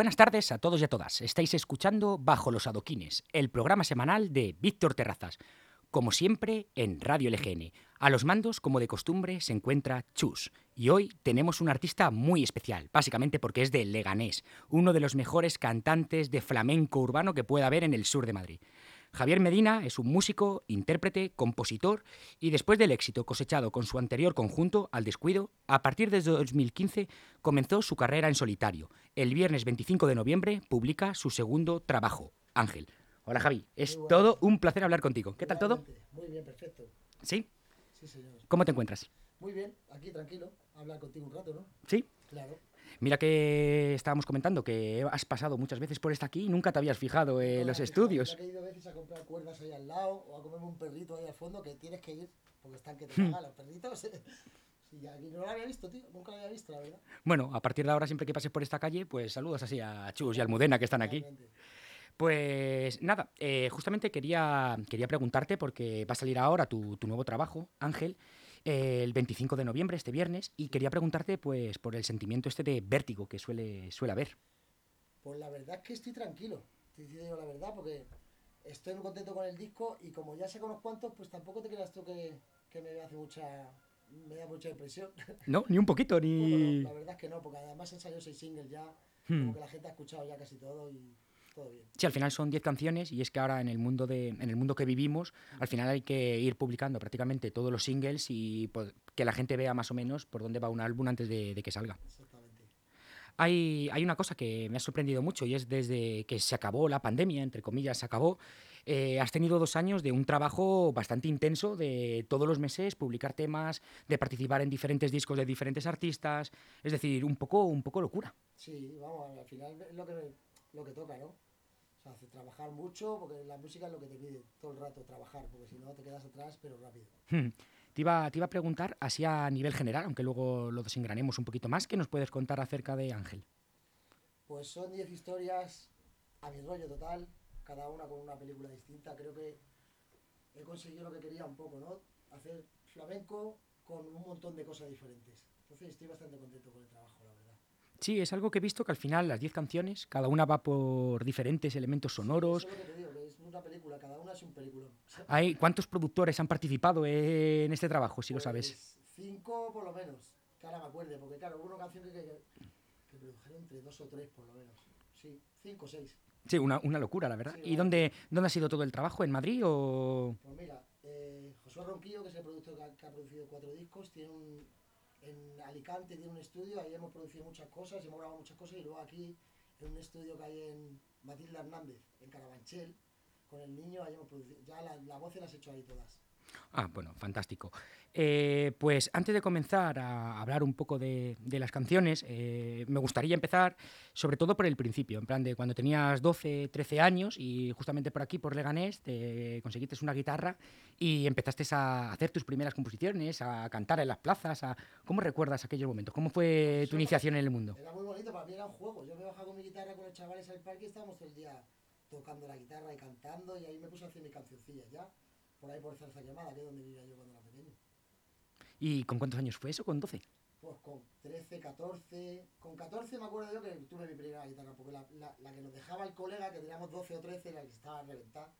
Buenas tardes a todos y a todas. Estáis escuchando Bajo los Adoquines, el programa semanal de Víctor Terrazas. Como siempre, en Radio LGN. A los mandos, como de costumbre, se encuentra Chus. Y hoy tenemos un artista muy especial, básicamente porque es de Leganés, uno de los mejores cantantes de flamenco urbano que pueda haber en el sur de Madrid. Javier Medina es un músico, intérprete, compositor y después del éxito cosechado con su anterior conjunto, Al Descuido, a partir de 2015 comenzó su carrera en solitario. El viernes 25 de noviembre publica su segundo trabajo, Ángel. Hola Javi, es todo un placer hablar contigo. ¿Qué tal todo? Muy bien, perfecto. ¿Sí? Sí, señor. ¿Cómo te encuentras? Muy bien, aquí tranquilo, hablar contigo un rato, ¿no? ¿Sí? Claro. Mira que estábamos comentando que has pasado muchas veces por esta aquí y nunca te habías fijado en los estudios. He ido veces a comprar cuerdas ahí al lado o a comerme un perrito ahí al fondo que tienes que ir porque están que te cagan los perritos. Sí, aquí no lo había visto, tío. Nunca lo había visto, la verdad. Bueno, a partir de ahora, siempre que pases por esta calle, pues saludos así a Chus y a Almudena que están aquí. Pues nada, eh, justamente quería, quería preguntarte, porque va a salir ahora tu, tu nuevo trabajo, Ángel, el 25 de noviembre, este viernes, y quería preguntarte pues por el sentimiento este de vértigo que suele, suele haber. Pues la verdad es que estoy tranquilo. Te digo la verdad porque estoy muy contento con el disco y como ya sé con unos cuantos, pues tampoco te creas tú que, que me hace mucha me da mucha depresión. No, ni un poquito, Bueno, ni... la verdad es que no, porque además han salido seis singles ya, Hmm. como que la gente ha escuchado ya casi todo y todo bien. Sí, al final son 10 canciones y es que ahora en el mundo de en el mundo que vivimos, al final hay que ir publicando prácticamente todos los singles y pues, que la gente vea más o menos por dónde va un álbum antes de, de que salga. Exactamente. Hay, hay una cosa que me ha sorprendido mucho y es desde que se acabó la pandemia, entre comillas, se acabó, eh, has tenido dos años de un trabajo bastante intenso de todos los meses publicar temas, de participar en diferentes discos de diferentes artistas, es decir, un poco, un poco locura. Sí, vamos, al final es lo que, lo que toca, ¿no? O sea, hace trabajar mucho, porque la música es lo que te pide todo el rato, trabajar, porque si no te quedas atrás, pero rápido. Hmm. Te iba, te iba a preguntar, así a nivel general, aunque luego lo desengranemos un poquito más, ¿qué nos puedes contar acerca de Ángel? Pues son 10 historias a mi rollo total, cada una con una película distinta. Creo que he conseguido lo que quería un poco, ¿no? Hacer flamenco con un montón de cosas diferentes. Entonces estoy bastante contento con el trabajo, la verdad. Sí, es algo que he visto que al final las 10 canciones, cada una va por diferentes elementos sonoros. Eso es lo que te digo, que es una película, cada una es un película. Hay, ¿Cuántos productores han participado en este trabajo, si lo sabes? Pues Cinco por lo menos, que ahora me acuerde, porque claro, hubo una canción que, que, que produjeron entre dos o tres por lo menos. Sí, cinco o seis. Sí, una, una locura, la verdad. Sí, ¿Y dónde, dónde ha sido todo el trabajo? ¿En Madrid o...? Pues mira, eh, Josué Ronquillo, que es el productor que ha, que ha producido cuatro discos, tiene un, en Alicante tiene un estudio, ahí hemos producido muchas cosas, hemos grabado muchas cosas, y luego aquí en un estudio que hay en Matilda Hernández, en Carabanchel, con el niño, ahí hemos producido, ya la, la voz las he hecho ahí todas. Ah, bueno, fantástico. Eh, pues antes de comenzar a hablar un poco de, de las canciones, eh, me gustaría empezar sobre todo por el principio, en plan de cuando tenías 12, 13 años y justamente por aquí, por Leganés, te conseguiste una guitarra y empezaste a hacer tus primeras composiciones, a cantar en las plazas. A... ¿Cómo recuerdas aquellos momentos? ¿Cómo fue tu iniciación en el mundo? Era muy bonito, para mí era un juego. Yo me bajaba con mi guitarra con los chavales al parque y estábamos todo el día tocando la guitarra y cantando, y ahí me puse a hacer mis cancioncillas ya, por ahí por Zarza Quemada, que es donde vivía yo cuando era pequeño. ¿Y con cuántos años fue eso? ¿Con 12? Pues con 13, 14. Con 14 me acuerdo yo que tuve mi primera guitarra, porque la, la, la que nos dejaba el colega, que teníamos 12 o 13, la que estaba reventada,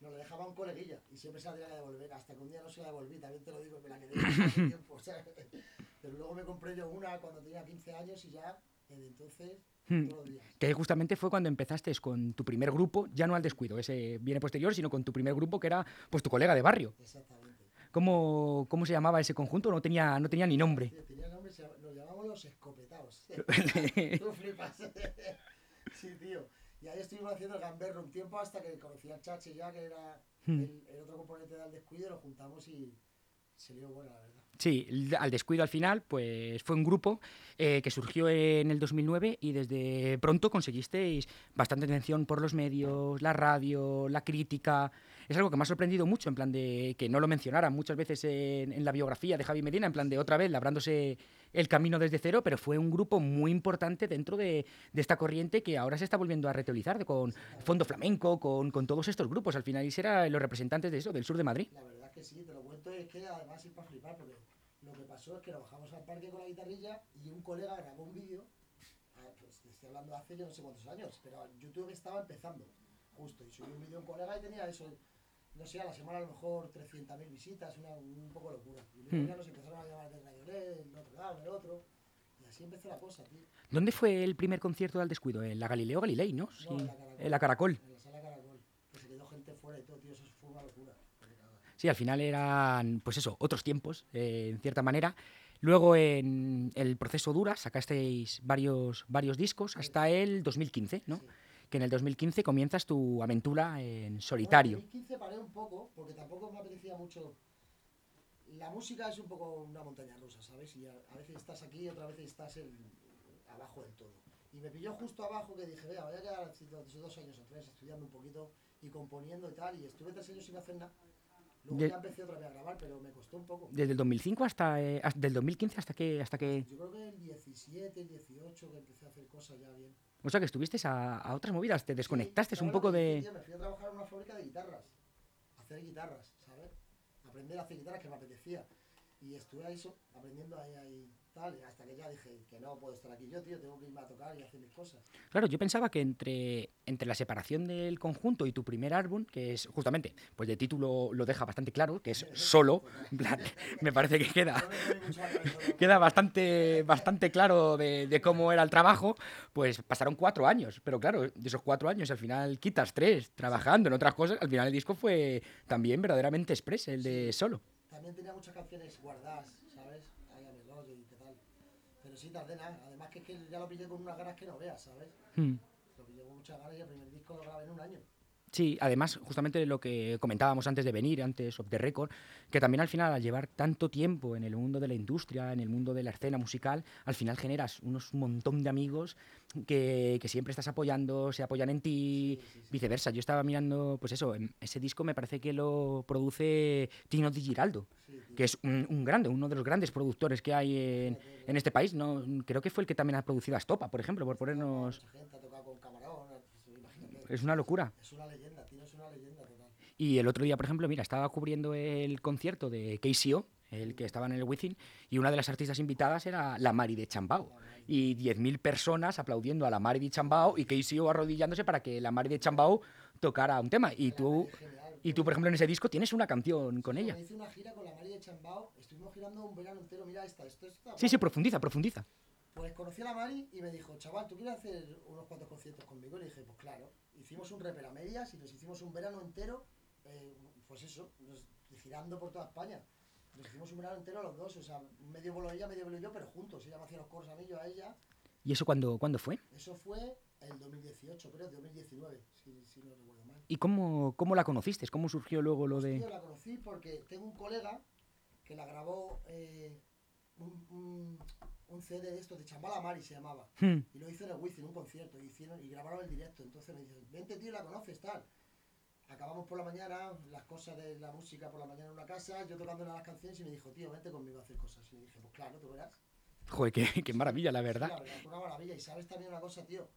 nos la dejaba un coleguilla y siempre se la tenía que devolver. Hasta que un día no se la devolví, también te lo digo, me la quedé hace tiempo. o sea, pero luego me compré yo una cuando tenía 15 años y ya, desde entonces, Días. Que justamente fue cuando empezaste con tu primer grupo, ya no al descuido, ese viene posterior, sino con tu primer grupo que era pues tu colega de barrio. Exactamente. ¿Cómo, cómo se llamaba ese conjunto? No tenía, no tenía ni nombre. Tío, tenía nombre, nos llamamos los escopetados. Tú flipas. sí, tío. Y ahí estuvimos haciendo el gamberro un tiempo hasta que conocí al Chache ya, que era Hmm. el, el otro componente del descuido, lo juntamos y se dio buena, la verdad. Sí, al descuido al final, pues fue un grupo eh, que surgió en el 2009 y desde pronto conseguisteis bastante atención por los medios, la radio, la crítica. Es algo que me ha sorprendido mucho, en plan de que no lo mencionaran muchas veces en, en la biografía de Javi Medina, en plan de otra vez labrándose el camino desde cero, pero fue un grupo muy importante dentro de, de esta corriente que ahora se está volviendo a reutilizar con Fondo Flamenco, con, con todos estos grupos. Al final, y eran los representantes de eso, del sur de Madrid. La verdad que sí, te lo cuento, es que además es para flipar, porque lo que pasó es que nos bajamos al parque con la guitarrilla y un colega grabó un vídeo, ah, pues, estoy hablando hace yo no sé cuántos años, pero YouTube estaba empezando, justo, y subí un vídeo un colega y tenía eso, no sé, a la semana a lo mejor 300.000 visitas, una, un poco locura. Y luego Hmm. ya nos empezaron a llamar de Radio LED, en otro lado, en el otro, y así empezó la cosa, tío. ¿Dónde fue el primer concierto del descuido? En la Galileo Galilei, ¿no? Sí, No, en la Caracol. en la Caracol. En la sala Caracol, que se quedó gente fuera y todo, tío, eso fue una locura. Sí, al final eran, pues eso, otros tiempos, eh, en cierta manera. Luego en el proceso Dura sacasteis varios, varios discos hasta el 2015, ¿no? Sí. Que en el 2015 comienzas tu aventura en Bueno, solitario. en 2015 paré un poco, porque tampoco me apetecía mucho. La música es un poco una montaña rusa, ¿sabes? Y a, a veces estás aquí y otras veces estás en, abajo del todo. Y me pilló justo abajo que dije, vea, voy a quedar dos, dos años o tres estudiando un poquito y componiendo y tal. Y estuve tres años sin hacer nada. Luego De- ya empecé otra vez a grabar, pero me costó un poco. Desde el 2005 hasta, eh, hasta- del 2015 hasta que, hasta que, Yo creo que el 17, el 18 que empecé a hacer cosas ya bien. O sea, que estuviste a, a otras movidas, te desconectaste Sí, un ¿sabes lo poco de, tío? Me fui a trabajar en una fábrica de guitarras, a hacer guitarras, ¿sabes? Aprender a hacer guitarras que me apetecía. Y estuve ahí eso, aprendiendo ahí, ahí, tal, y hasta que ya dije que no puedo estar aquí yo, tío, tengo que irme a tocar y hacer mis cosas. Claro, yo pensaba que entre, entre la separación del conjunto y tu primer álbum, que es justamente, pues de título lo deja bastante claro, que es solo, plan, me parece que queda, queda bastante, bastante claro de, de cómo era el trabajo, pues pasaron cuatro años. Pero claro, de esos cuatro años al final quitas tres trabajando en otras cosas. Al final el disco fue también verdaderamente express, el de solo. También tenía muchas canciones guardadas, ¿sabes? Ahí a mi rollo y qué tal. Tardé nada. Además que es que ya lo pillé con unas ganas que no veas, ¿sabes? Hmm. Lo pillé con muchas ganas y el primer disco lo grabé en un año. Sí, además, justamente lo que comentábamos antes de venir, antes of the record, que también al final, al llevar tanto tiempo en el mundo de la industria, en el mundo de la escena musical, al final generas unos montón de amigos que, que siempre estás apoyando, se apoyan en ti, Sí, sí, sí. viceversa. Yo estaba mirando, pues eso, em- ese disco me parece que lo produce Tino Di Giraldo, que es un, un grande, uno de los grandes productores que hay en, en este país. No, creo que fue el que también ha producido a Estopa, por ejemplo, por ponernos... Mucha gente ha tocado con Camarón, imagínate. Es una locura. Es una leyenda, tío, es una leyenda total. Y el otro día, por ejemplo, mira, estaba cubriendo el concierto de KCO, el que estaba en el Wizzing, y una de las artistas invitadas era la Mari de Chambao. Y 10.000 personas aplaudiendo a la Mari de Chambao y KCO arrodillándose para que la Mari de Chambao tocara un tema. Y tú, y tú, por ejemplo, en ese disco tienes una canción con Sí, ella. hice una gira con la Mari de Chambao, estuvimos girando un verano entero, mira esta, esto está... Sí, sí, profundiza, profundiza. Pues conocí a la Mari y me dijo, chaval, ¿tú quieres hacer unos cuantos conciertos conmigo? Y le dije, pues claro. Hicimos un repera medias y nos hicimos un verano entero, eh, pues eso, nos- girando por toda España. Nos hicimos un verano entero los dos, o sea, medio vuelo ella, medio vuelo yo, pero juntos. Ella me hacía los coros a mí, yo a ella. ¿Y eso cuándo, cuándo fue? Eso fue el 2018, creo, 2019, si, si no recuerdo mal. ¿Y cómo, cómo la conociste? ¿Cómo surgió luego lo Pues, de...? tío, la conocí porque tengo un colega que la grabó eh, un, un, un CD de estos de Chambala Mari se llamaba. Hmm, Y lo hizo en el Wizzing, un concierto, y, hicieron, y grabaron el directo. Entonces me dicen, vente tío, la conoces, tal. Acabamos por la mañana, las cosas de la música por la mañana en una casa, yo tocando una de las canciones y me dijo, tío, vente conmigo a hacer cosas. Y le dije, pues claro, tú verás. Joder, qué, qué maravilla, la Sí, verdad. la verdad, fue una maravilla. Y sabes también una cosa, tío,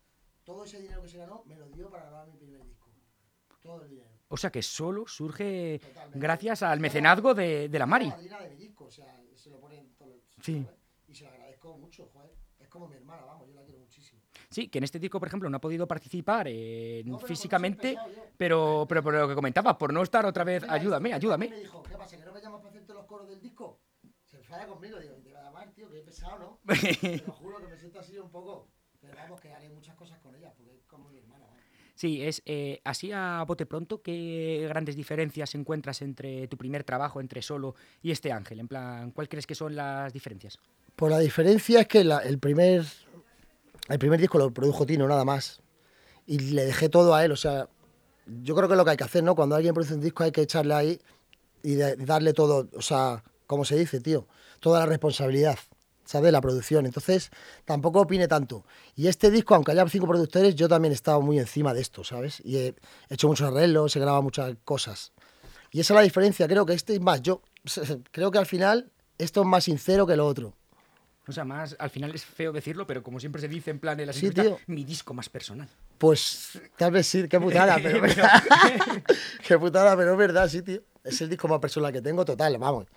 todo ese dinero que se ganó me lo dio para grabar mi primer disco. Todo el dinero. O sea que solo surge Totalmente. gracias al mecenazgo de, de la Mari. madrina de mi disco, o sea, se lo pone en todo el- Sí. ¿sabes? Y se lo agradezco mucho, joder. Es como mi hermana, vamos, yo la quiero muchísimo. Sí, que en este disco, por ejemplo, no ha podido participar eh, No, pero físicamente, pero, pero por lo que comentaba, por no estar otra vez, Mira, ayúdame, este ayúdame. Me dijo, ¿qué pasa? ¿Que no me llamas para hacerte los coros del disco? Se enfada conmigo, digo, te va a llamar, tío, que he pesado, ¿no? Te lo juro que me siento así un poco. Pero vamos, que haré muchas cosas con ella, porque es como mi hermana, vamos. Sí, es eh, así a bote pronto, ¿qué grandes diferencias encuentras entre tu primer trabajo, entre Solo y este Ángel? En plan, ¿cuál crees que son las diferencias? Pues la diferencia es que la- el, primer, el primer disco lo produjo Tino, nada más. Y le dejé todo a él, o sea, yo creo que es lo que hay que hacer, ¿no? Cuando alguien produce un disco hay que echarle ahí y de- darle todo, o sea, como se dice, tío, toda la responsabilidad, ¿sabes? La producción. Entonces, tampoco opine tanto. Y este disco, aunque haya cinco productores, yo también he estado muy encima de esto, ¿sabes? Y he hecho muchos arreglos, he grabado muchas cosas. Y esa es la diferencia, creo que este es más, yo creo que al final esto es más sincero que lo otro. O sea, más, al final es feo decirlo, pero como siempre se dice en plan de la Sí, tío. mi disco más personal. Pues tal vez sí, qué putada, pero, qué putada, pero es verdad, sí, tío. Es el disco más personal que tengo, total, vamos.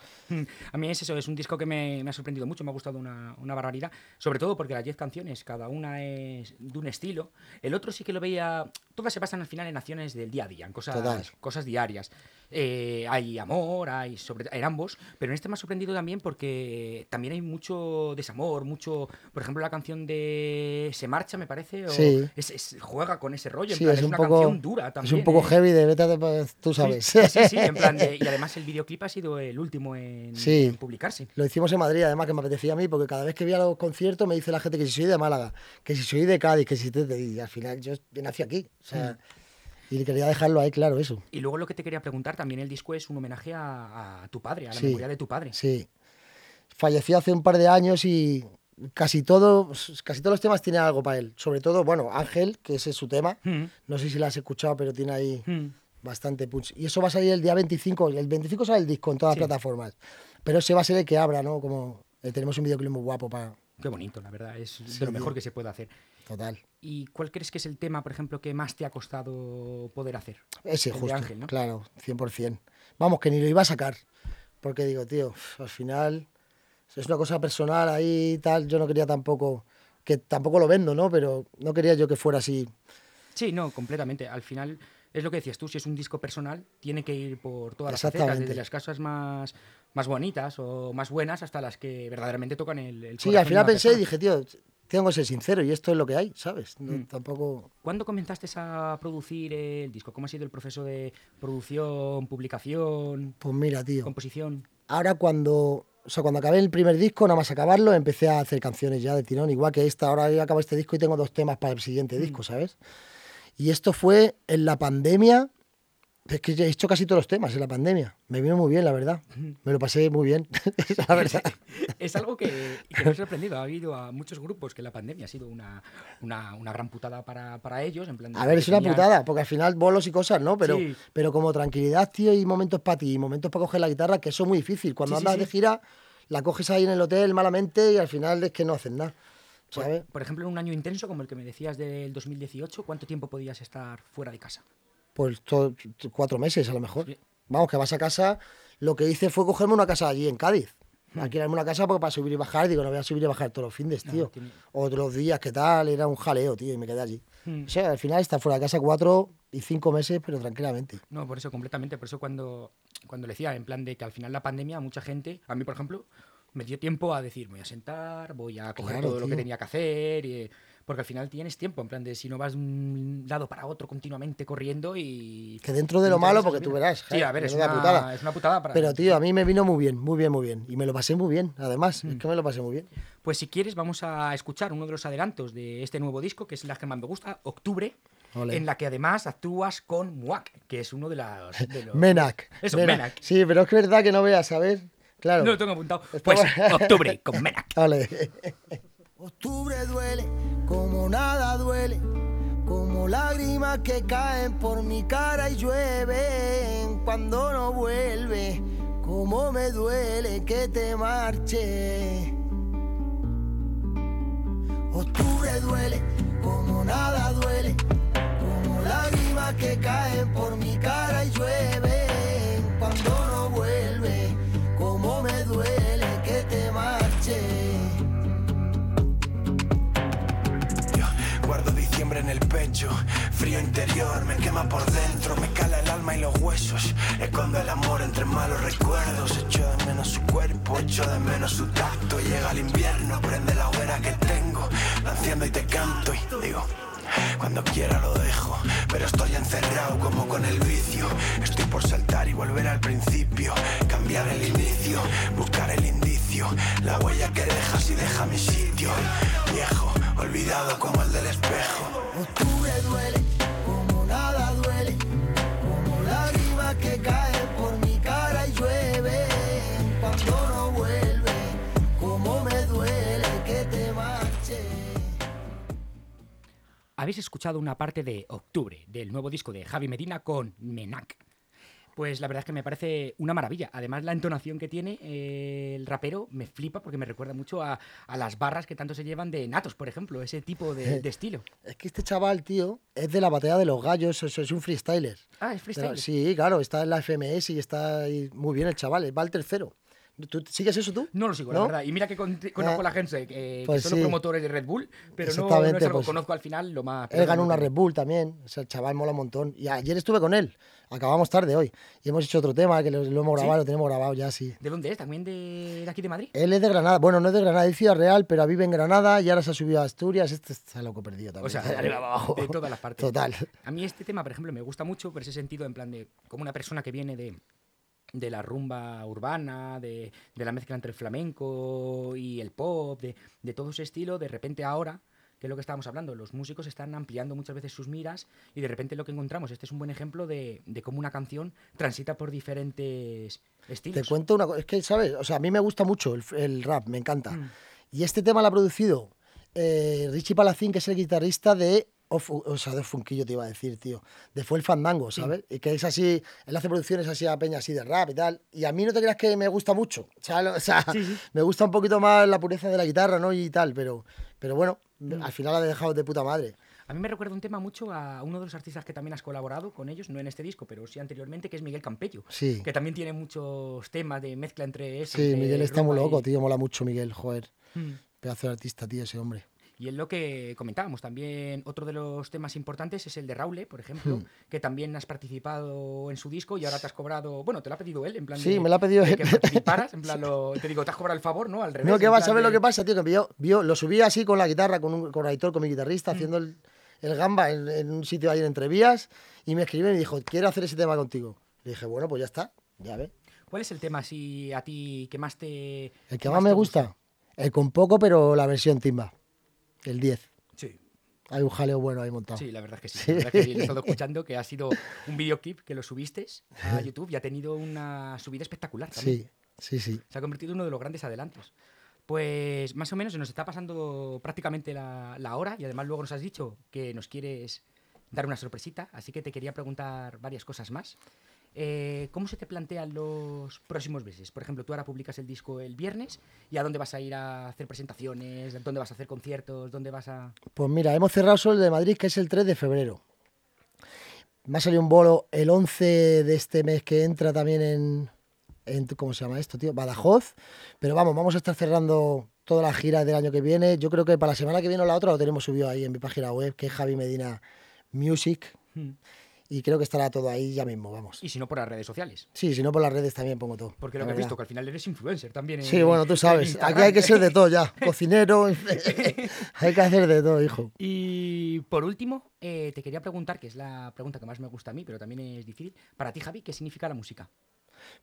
A mí es eso, es un disco que me, me ha sorprendido mucho, me ha gustado una, una, barbaridad. Sobre todo porque las 10 canciones, cada una es de un estilo. El otro sí que lo veía. Todas se pasan al final en acciones del día a día, en cosas, cosas diarias. Eh, hay amor, hay sobre en ambos, pero en este me ha sorprendido también porque también hay mucho desamor, mucho, por ejemplo, la canción de Se marcha, me parece, o es, juega con ese rollo, es, una canción dura también. Es un poco ¿eh? heavy de vete, pues, tú sabes. Sí, sí, en plan de, y además el videoclip ha sido el último en, publicarse. Lo hicimos en Madrid, además que me apetecía a mí, porque cada vez que voy a los conciertos me dice la gente que si soy de Málaga, que si soy de Cádiz, que si te, y al final yo nací aquí, o sea, mm. Y quería dejarlo ahí claro eso. Y luego lo que te quería preguntar, también el disco es un homenaje a, tu padre, a la memoria de tu padre. Sí. Falleció hace un par de años y casi todo, casi todos los temas tienen algo para él. Sobre todo, bueno, Ángel, que ese es su tema. Mm. No sé si lo has escuchado, pero tiene ahí mm. bastante punch. Y eso va a salir el día 25. El 25 sale el disco en todas las plataformas. Pero ese va a ser el que abra, ¿no? Como eh, tenemos un videoclip muy guapo para... Qué bonito, la verdad. Es de lo mejor que se puede hacer. Total. ¿Y cuál crees que es el tema, por ejemplo, que más te ha costado poder hacer? Ese, justo. Ángel, ¿no? Claro, 100%. Vamos, que ni lo iba a sacar. Porque digo, tío, al final es una cosa personal ahí y tal. Yo no quería tampoco, que tampoco lo vendo, ¿no? Pero no quería yo que fuera así. Sí, no, completamente. Al final es lo que decías tú, si es un disco personal, tiene que ir por todas las facetas, desde las casas más, más bonitas o más buenas hasta las que verdaderamente tocan el, el Sí, al final pensé y dije, tío, tengo que ser sincero y esto es lo que hay, ¿sabes? Mm. Tampoco... ¿Cuándo comenzaste a producir el disco? ¿Cómo ha sido el proceso de producción, publicación? Pues mira, tío. Composición. Ahora cuando, o sea, cuando acabé el primer disco, nada más acabarlo, empecé a hacer canciones ya de tirón, igual que esta. Ahora he acabado este disco y tengo dos temas para el siguiente mm. disco, ¿sabes? Y esto fue en la pandemia es que he hecho casi todos los temas en la pandemia. Me vino muy bien, la verdad. Me lo pasé muy bien, la verdad. es algo que, me ha sorprendido. Ha habido a muchos grupos que la pandemia ha sido una, una, gran putada para, para ellos. En plan a ver, es una putada, porque al final bolos y cosas, ¿no? Pero, pero como tranquilidad, tío, y momentos para ti, y momentos para coger la guitarra, que eso es muy difícil. Cuando andas de gira, la coges ahí en el hotel malamente y al final es que no hacen nada. ¿sabes? por ejemplo, en un año intenso como el que me decías del 2018, ¿cuánto tiempo podías estar fuera de casa? Pues cuatro meses a lo mejor. Vamos, que vas a casa. Lo que hice fue cogerme una casa allí en Cádiz. Hmm. Alquilarme una casa porque para subir y bajar, digo, no voy a subir y bajar todos los fines, tío. Otros días, ¿qué tal? Era un jaleo, tío, y me quedé allí. Hmm. O sea, al final está fuera de casa cuatro y cinco meses, pero tranquilamente. No, por eso, completamente. Por eso cuando, cuando le decía, en plan de que al final la pandemia, mucha gente, a mí, por ejemplo, me dio tiempo a decir, voy a sentar, voy a coger todo lo que tenía que hacer. Y, porque al final tienes tiempo, en plan de si no vas de un lado para otro continuamente corriendo y... Que dentro de lo malo, porque tú verás, sí, a ver, es una, putada. es una putada para... Pero tío, a mí me vino muy bien, muy bien, muy bien. Y me lo pasé muy bien, además, es mm. que me lo pasé muy bien. Pues si quieres vamos a escuchar uno de los adelantos de este nuevo disco, que es la que más me gusta, Octubre, en la que además actúas con Muak, que es uno de, las, los... Menac. Eso, Menac. Sí, pero es verdad que no veas, a ver... Claro. No lo tengo apuntado. Pues Octubre con Menac. Vale. Octubre duele como nada duele, como lágrimas que caen por mi cara y llueven cuando no vuelve, como me duele que te marche. Octubre duele como nada duele, como lágrimas que caen por mi frío interior, me quema por dentro, me cala el alma y los huesos. Escondo el amor entre malos recuerdos, echo de menos su cuerpo, echo de menos su tacto. Llega el invierno, prende la hoguera que tengo, la enciendo y te canto y digo. Cuando quiera lo dejo, pero estoy encerrado como con el vicio. Estoy por saltar y volver al principio, cambiar el inicio, buscar el indicio, la huella que dejas y deja mi sitio. Viejo, olvidado como el del espejo. Octubre duele, como nada duele, como lágrima que cae por mi cara y llueve cuando no vuelve, como me duele que te marche. Habéis escuchado una parte de Octubre, del nuevo disco de Javi Medina con Menac. Pues la verdad es que me parece una maravilla. Además, la entonación que tiene eh, el rapero me flipa porque me recuerda mucho a, a las barras que tanto se llevan de Natos, por ejemplo, ese tipo de, de estilo. Es que este chaval, tío, es de la batalla de los gallos, es un freestyler. Ah, es Pero- freestyle. sí, claro, está en la FMS y está ahí muy bien el chaval, va al tercero. ¿Tú sigues eso tú? No lo sigo, la ¿No? verdad. Y mira que con- conozco a la gente que, que pues son los promotores de Red Bull, pero no, no es algo pues, conozco al final lo más. Él ganó una Red Bull también, o sea, el chaval mola un montón. Y ayer estuve con él, acabamos tarde hoy, y hemos hecho otro tema que lo, lo hemos ¿Sí? grabado, lo tenemos grabado ya, sí. ¿De dónde es? ¿También de, de aquí de Madrid? Él es de Granada, bueno, no es de Granada, es Ciudad Real, pero vive en Granada y ahora se ha subido a Asturias, este está loco perdido también. O sea, de abajo. de todas las partes. Total. A mí este tema, por ejemplo, me gusta mucho por ese sentido, en plan de como una persona que viene de, de la rumba urbana, de, de la mezcla entre el flamenco y el pop, de, de todo ese estilo, de repente ahora, que es lo que estábamos hablando, los músicos están ampliando muchas veces sus miras y de repente lo que encontramos, este es un buen ejemplo de, de cómo una canción transita por diferentes Te estilos. cuento una cosa, es que, ¿sabes? O sea, a mí me gusta mucho el, el rap, me encanta. Mm. Y este tema lo ha producido eh, Richie Palacín, que es el guitarrista de. O sea, de Funquillo te iba a decir, tío. De Fue el Fandango, ¿sabes? Y que es así. Él hace producciones así a peña así de rap y tal. Y a mí no te creas que me gusta mucho. O sea, lo- o sea, Sí, sí. me gusta un poquito más la pureza de la guitarra, ¿no? Y tal. Pero, pero bueno, Mm. al final la he dejado de puta madre. A mí me recuerda un tema mucho a uno de los artistas que también has colaborado con ellos, no en este disco, pero sí anteriormente, que es Miguel Campello. Sí. Que también tiene muchos temas de mezcla entre eso. Sí, Miguel está muy loco, y- tío. Mola mucho Miguel, joder. Mm. Pedazo de artista, tío, ese hombre. Y es lo que comentábamos. También otro de los temas importantes es el de Raule, por ejemplo, Hmm. que también has participado en su disco y ahora te has cobrado. Bueno, te lo ha pedido él, en plan. Sí, de- me lo ha pedido él. que participaras. En plan, lo- te digo, te has cobrado el favor, ¿no? Al revés. No, que en va a saber lo que pasa, tío, que vio, vio, lo subí así con la guitarra, con, un, con Aitor, con mi guitarrista, Mm. haciendo el, el gamba en, en un sitio ahí en Entrevías, y me escribió y me dijo, quiero hacer ese tema contigo. Le dije, bueno, pues ya está, ya ve. ¿Cuál es el tema así a ti que más te. El que más me gusta, el con poco, pero la versión timba, el 10. Sí. Hay un jaleo bueno ahí montado. Sí, la verdad es que sí. Sí. La verdad es que sí, lo he estado escuchando, que ha sido un videoclip que lo subiste a YouTube y ha tenido una subida espectacular también. sí, sí. sí. Se ha convertido en uno de los grandes adelantos. Pues más o menos se nos está pasando prácticamente la, la hora y además luego nos has dicho que nos quieres dar una sorpresita, así que te quería preguntar varias cosas más. Eh, ¿Cómo se te plantean los próximos meses? Por ejemplo, tú ahora publicas el disco el viernes y a dónde vas a ir a hacer presentaciones, dónde vas a hacer conciertos, dónde vas a... Pues mira, hemos cerrado solo el de Madrid, que es el 3 de febrero. Me ha salido un bolo el 11 de este mes que entra también en, en- ¿cómo se llama esto, tío? Badajoz. Pero vamos, vamos a estar cerrando toda la gira del año que viene. Yo creo que para la semana que viene o la otra lo tenemos subido ahí en mi página web, que es Javi Medina Music. Y creo que estará todo ahí ya mismo, vamos. Y si no, por las redes sociales. Sí, si no por las redes también pongo todo. Porque lo que he visto, que al final eres influencer también. en- Sí, bueno, tú sabes. Aquí hay que ser de todo ya. Cocinero. hay que hacer de todo, hijo. Y por último, eh, te quería preguntar, que es la pregunta que más me gusta a mí, pero también es difícil. Para ti, Javi, ¿qué significa la música?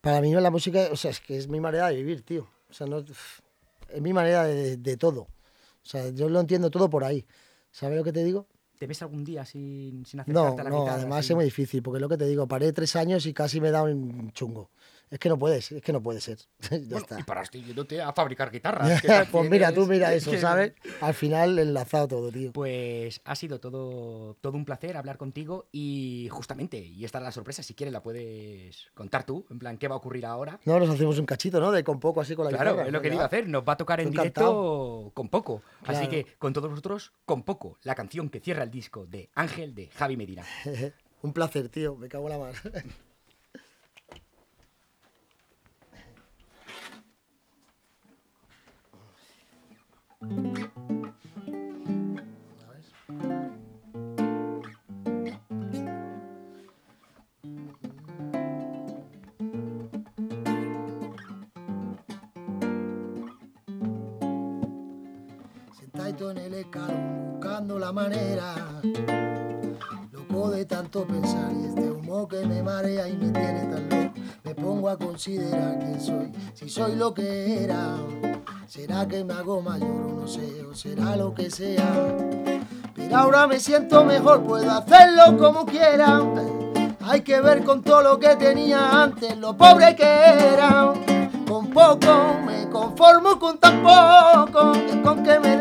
Para mí la música, o sea, es que es mi manera de vivir, tío. O sea, no, es mi manera de, de todo. O sea, yo lo entiendo todo por ahí. ¿Sabes lo que te digo? ¿Te ves algún día sin, sin No, acercarte a la no, guitarra? además así? es muy difícil, porque lo que te digo, paré tres años y casi me da un chungo. Es que no puedes, es que no puede ser. ya Bueno, está. y paraste yéndote a fabricar guitarras. pues mira, tú mira eso, ¿sabes? Al final enlazado todo, tío. Pues ha sido todo, todo un placer hablar contigo y justamente, y esta es la sorpresa, si quieres la puedes contar tú, en plan, ¿qué va a ocurrir ahora? No, nos hacemos un cachito, ¿no? De con poco así con la Claro, guitarra. es lo que venga. iba a hacer, nos va a tocar en Estoy directo con poco. Así Claro. que con todos vosotros, con poco, la canción que cierra el disco de Ángel de Javi Medina. un placer, tío. Me cago en la mar. Sentadito en el escalón buscando la manera. Loco de tanto pensar y este humo que me marea y me tiene tan loco. Me pongo a considerar quién soy, si soy lo que era. ¿Será que me hago mayor o no sé, o será lo que sea? Pero ahora me siento mejor, puedo hacerlo como quiera. Hay que ver con todo lo que tenía antes, lo pobre que era. Con poco me conformo con tan poco. Con que me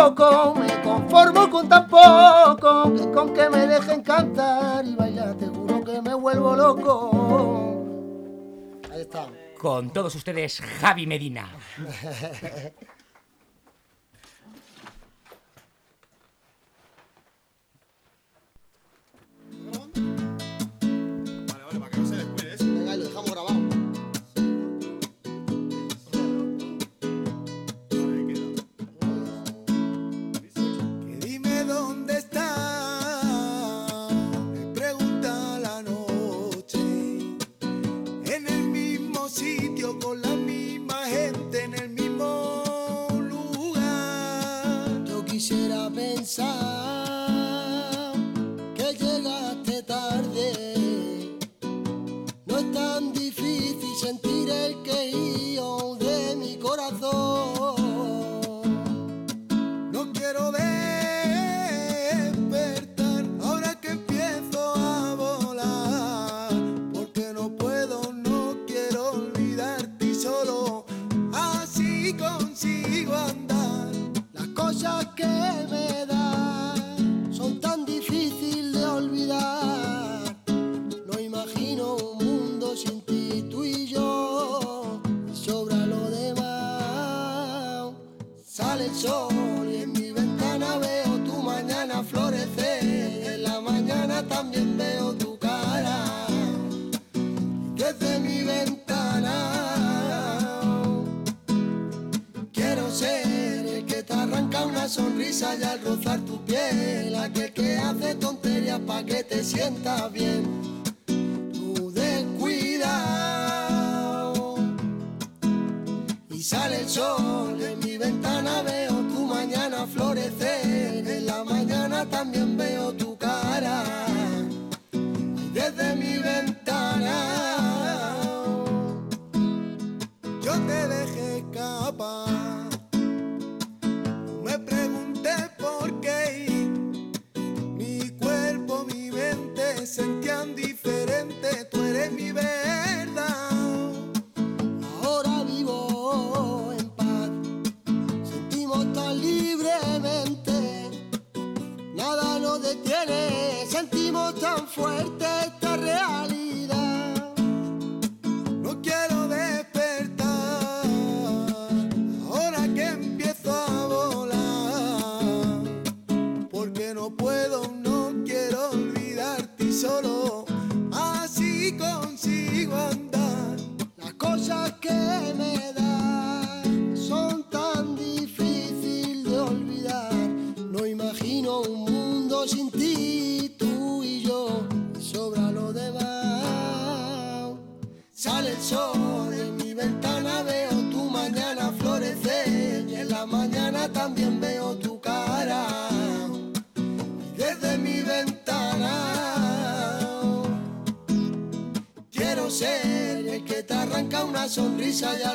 poco, me conformo con tan poco, con que me dejen cantar y bailar, te juro que me vuelvo loco. Ahí está. Con todos ustedes, Javi Medina. 没有 way Isaya